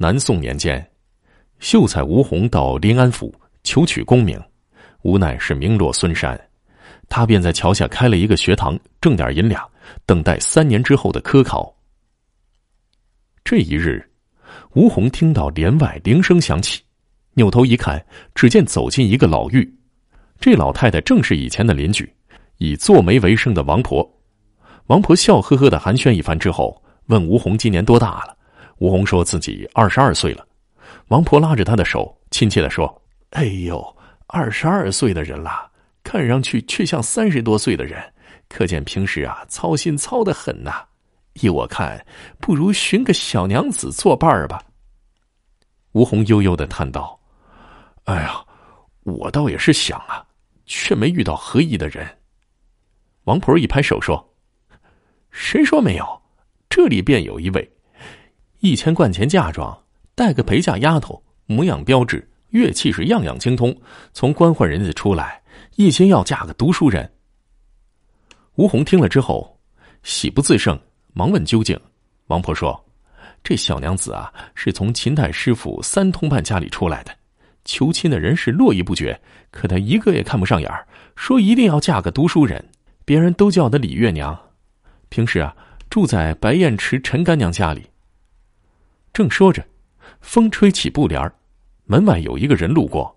南宋年间，秀才吴宏到临安府求取功名，无奈是名落孙山，他便在桥下开了一个学堂，挣点银两，等待三年之后的科考。这一日，吴宏听到帘外铃声响起，扭头一看，只见走进一个老妪，这老太太正是以前的邻居，以做媒为生的王婆。王婆笑呵呵的寒暄一番之后，问吴宏今年多大了。吴红说自己二十二岁了。王婆拉着他的手，亲切的说：“哎呦，二十二岁的人了，看上去却像三十多岁的人，可见平时啊操心操的很呐。依我看，不如寻个小娘子作伴儿吧。”吴红悠悠的叹道：“哎呀，我倒也是想啊，却没遇到合意的人。”王婆一拍手说。谁说没有？这里便有一位，一千贯钱嫁妆，带个陪嫁丫头，模样标致，乐器是样样精通。从官宦人家出来，一心要嫁个读书人。吴红听了之后，喜不自胜，忙问究竟。王婆说：“这小娘子啊，是从秦太师傅三通判家里出来的，求亲的人是络绎不绝，可她一个也看不上眼儿，说一定要嫁个读书人，别人都叫她李月娘。”平时啊，住在白燕池陈干娘家里。正说着，风吹起布帘门外有一个人路过。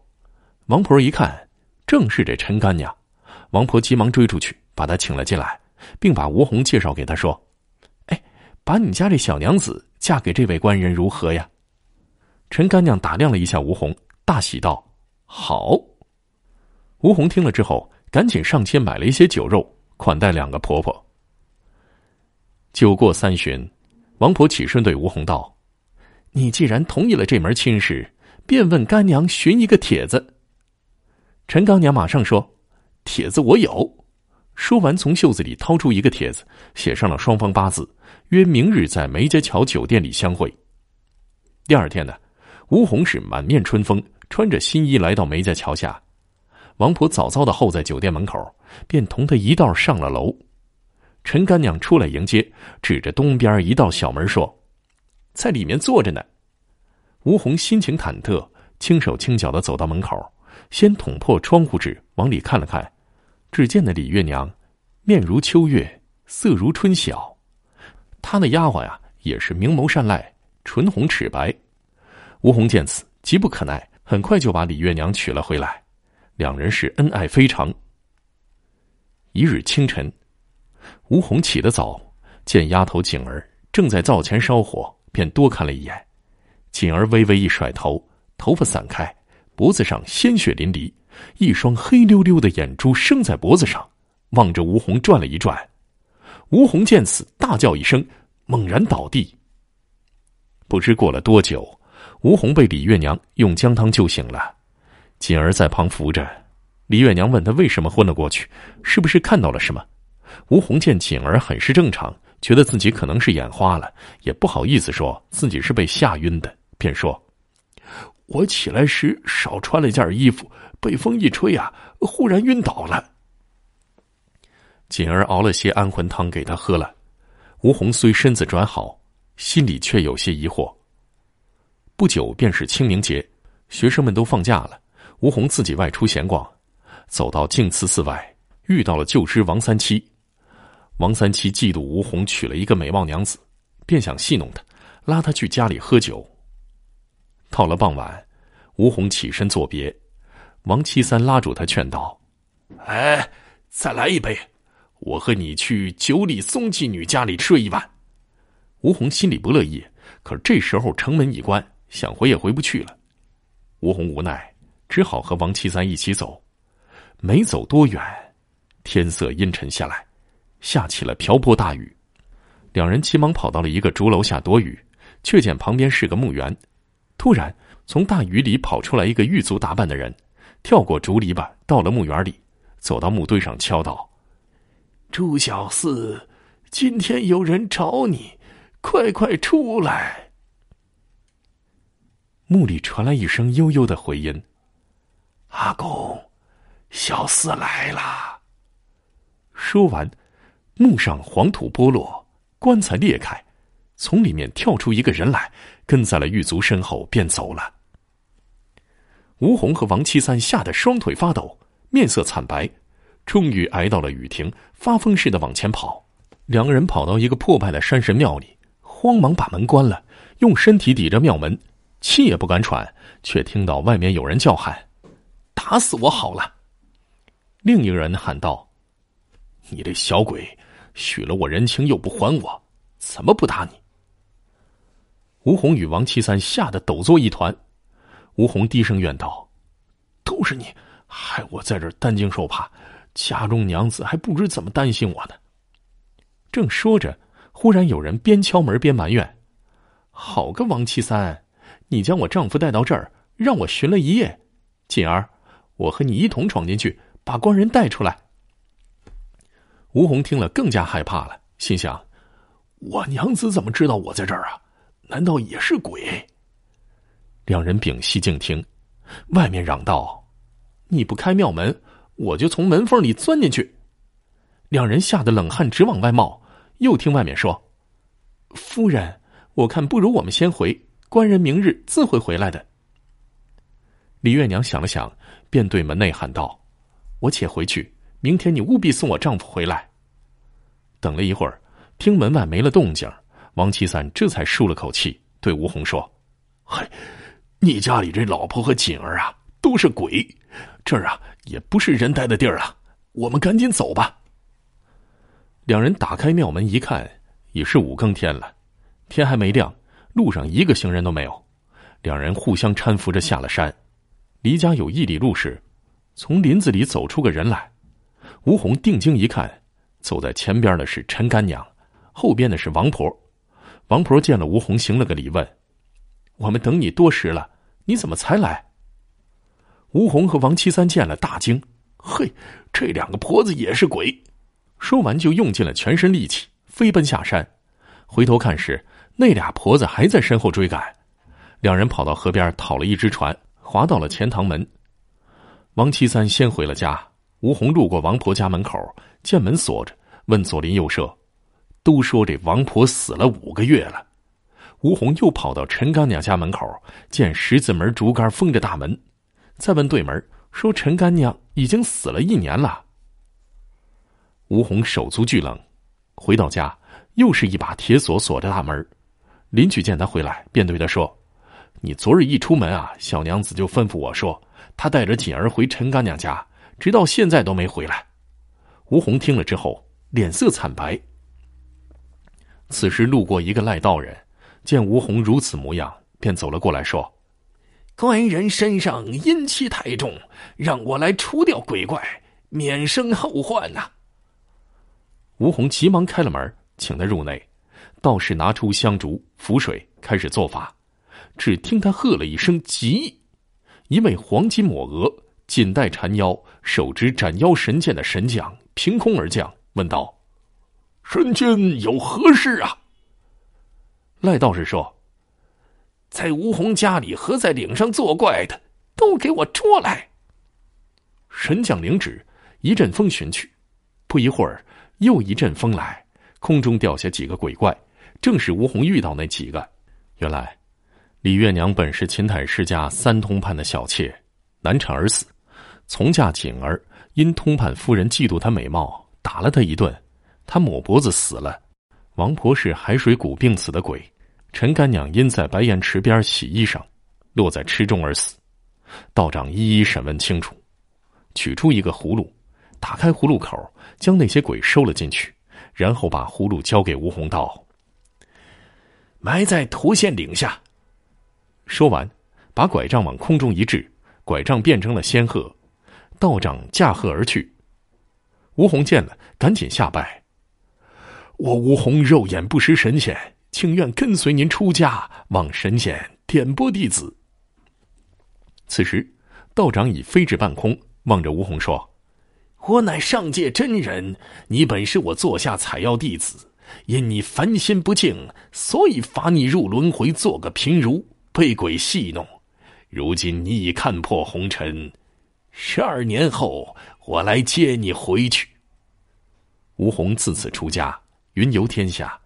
王婆一看，正是这陈干娘。王婆急忙追出去，把她请了进来，并把吴红介绍给她说：“哎，把你家这小娘子嫁给这位官人如何呀？”陈干娘打量了一下吴红，大喜道：“好。”吴红听了之后，赶紧上前买了一些酒肉，款待两个婆婆。酒过三巡，王婆起身对吴红道：“你既然同意了这门亲事，便问干娘寻一个帖子。”陈干娘马上说：“帖子我有。”说完，从袖子里掏出一个帖子，写上了双方八字，约明日在梅家桥酒店里相会。第二天呢，吴红是满面春风，穿着新衣来到梅家桥下。王婆早早的候在酒店门口，便同他一道上了楼。陈干娘出来迎接，指着东边一道小门说：“在里面坐着呢。”吴红心情忐忑，轻手轻脚的走到门口，先捅破窗户纸往里看了看，只见那李月娘，面如秋月，色如春晓。她的丫鬟呀，也是明眸善睐，唇红齿白。吴红见此，急不可耐，很快就把李月娘娶了回来，两人是恩爱非常。一日清晨。吴红起得早，见丫头景儿正在灶前烧火，便多看了一眼。锦儿微微一甩头，头发散开，脖子上鲜血淋漓，一双黑溜溜的眼珠生在脖子上，望着吴红转了一转。吴红见此，大叫一声，猛然倒地。不知过了多久，吴红被李月娘用姜汤救醒了，锦儿在旁扶着。李月娘问他为什么昏了过去，是不是看到了什么？吴红见锦儿很是正常，觉得自己可能是眼花了，也不好意思说自己是被吓晕的，便说：“我起来时少穿了件衣服，被风一吹啊，忽然晕倒了。”锦儿熬了些安魂汤给他喝了。吴红虽身子转好，心里却有些疑惑。不久便是清明节，学生们都放假了，吴红自己外出闲逛，走到净慈寺外，遇到了旧知王三七。王三七嫉妒吴红娶了一个美貌娘子，便想戏弄他，拉他去家里喝酒。到了傍晚，吴红起身作别，王七三拉住他劝道：“哎，再来一杯，我和你去九里松妓女家里睡一晚。”吴红心里不乐意，可这时候城门已关，想回也回不去了。吴红无奈，只好和王七三一起走。没走多远，天色阴沉下来。下起了瓢泼大雨，两人急忙跑到了一个竹楼下躲雨，却见旁边是个墓园。突然，从大雨里跑出来一个狱卒打扮的人，跳过竹篱笆，到了墓园里，走到墓堆上敲道：“朱小四，今天有人找你，快快出来！”墓里传来一声悠悠的回音：“阿公，小四来了。”说完。墓上黄土剥落，棺材裂开，从里面跳出一个人来，跟在了狱卒身后，便走了。吴红和王七三吓得双腿发抖，面色惨白，终于挨到了雨停，发疯似的往前跑。两个人跑到一个破败的山神庙里，慌忙把门关了，用身体抵着庙门，气也不敢喘，却听到外面有人叫喊：“打死我好了！”另一个人喊道：“你这小鬼，许了我人情又不还我，怎么不打你？”吴红与王七三吓得抖作一团。吴红低声怨道：“都是你，害我在这担惊受怕，家中娘子还不知怎么担心我呢。”正说着，忽然有人边敲门边埋怨：“好个王七三，你将我丈夫带到这儿，让我寻了一夜，锦儿，我和你一同闯进去，把官人带出来。”吴红听了更加害怕了，心想：“我娘子怎么知道我在这儿啊？难道也是鬼？”两人屏息静听，外面嚷道：“你不开庙门，我就从门缝里钻进去。”两人吓得冷汗直往外冒。又听外面说：“夫人，我看不如我们先回，官人明日自会回来的。”李月娘想了想，便对门内喊道：“我且回去，明天你务必送我丈夫回来。”等了一会儿，听门外没了动静，王七三这才舒了口气，对吴红说：“嘿，你家里这老婆和锦儿啊，都是鬼，这儿啊也不是人待的地儿啊，我们赶紧走吧。”两人打开庙门一看，已是五更天了，天还没亮，路上一个行人都没有。两人互相搀扶着下了山，离家有一里路时，从林子里走出个人来。吴红定睛一看，走在前边的是陈干娘，后边的是王婆。王婆见了吴红，行了个礼，问：“我们等你多时了，你怎么才来？”吴红和王七三见了，大惊：“嘿，这两个婆子也是鬼！”说完，就用尽了全身力气飞奔下山。回头看时，那俩婆子还在身后追赶。两人跑到河边，讨了一只船，划到了钱塘门。王七三先回了家。吴红路过王婆家门口，见门锁着，问左邻右舍，都说这王婆死了五个月了。吴红又跑到陈干娘家门口，见十字门竹竿封着大门，再问对门，说陈干娘已经死了一年了。吴红手足俱冷，回到家，又是一把铁锁锁着大门。邻居见他回来，便对他说：“你昨日一出门啊，小娘子就吩咐我说，她带着锦儿回陈干娘家，直到现在都没回来。”吴红听了之后，脸色惨白。此时路过一个赖道人，见吴红如此模样，便走了过来，说：“官人身上阴气太重，让我来除掉鬼怪，免生后患呐。”吴红急忙开了门，请他入内。道士拿出香烛、符水，开始做法。只听他喝了一声“急”，一位黄金抹额、锦带缠腰、手执斩妖神剑的神将凭空而降，问道：“神君有何事啊？”赖道士说：“在吴红家里和在岭上作怪的，都给我捉来。”神将领旨，一阵风寻去，不一会儿。又一阵风来，空中掉下几个鬼怪，正是吴红遇到那几个。原来，李月娘本是秦太世家三通判的小妾，难产而死。从嫁景儿，因通判夫人嫉妒她美貌，打了她一顿，她抹脖子死了。王婆是海水谷病死的鬼，陈干娘因在白岩池边洗衣裳，落在池中而死。道长一一审问清楚，取出一个葫芦。打开葫芦口，将那些鬼收了进去，然后把葫芦交给吴洪道：“埋在涂县岭下。”说完，把拐杖往空中一掷，拐杖变成了仙鹤，道长驾鹤而去。吴红见了，赶紧下拜：“我吴红肉眼不识神仙，情愿跟随您出家，望神仙点拨弟子。”此时，道长已飞至半空，望着吴红说。我乃上界真人，你本是我座下采药弟子，因你凡心不净，所以罚你入轮回做个贫儒，被鬼戏弄。如今你已看破红尘，十二年后我来接你回去。吴红自此出家，云游天下，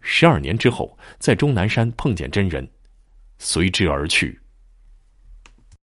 十二年之后，在终南山碰见真人，随之而去。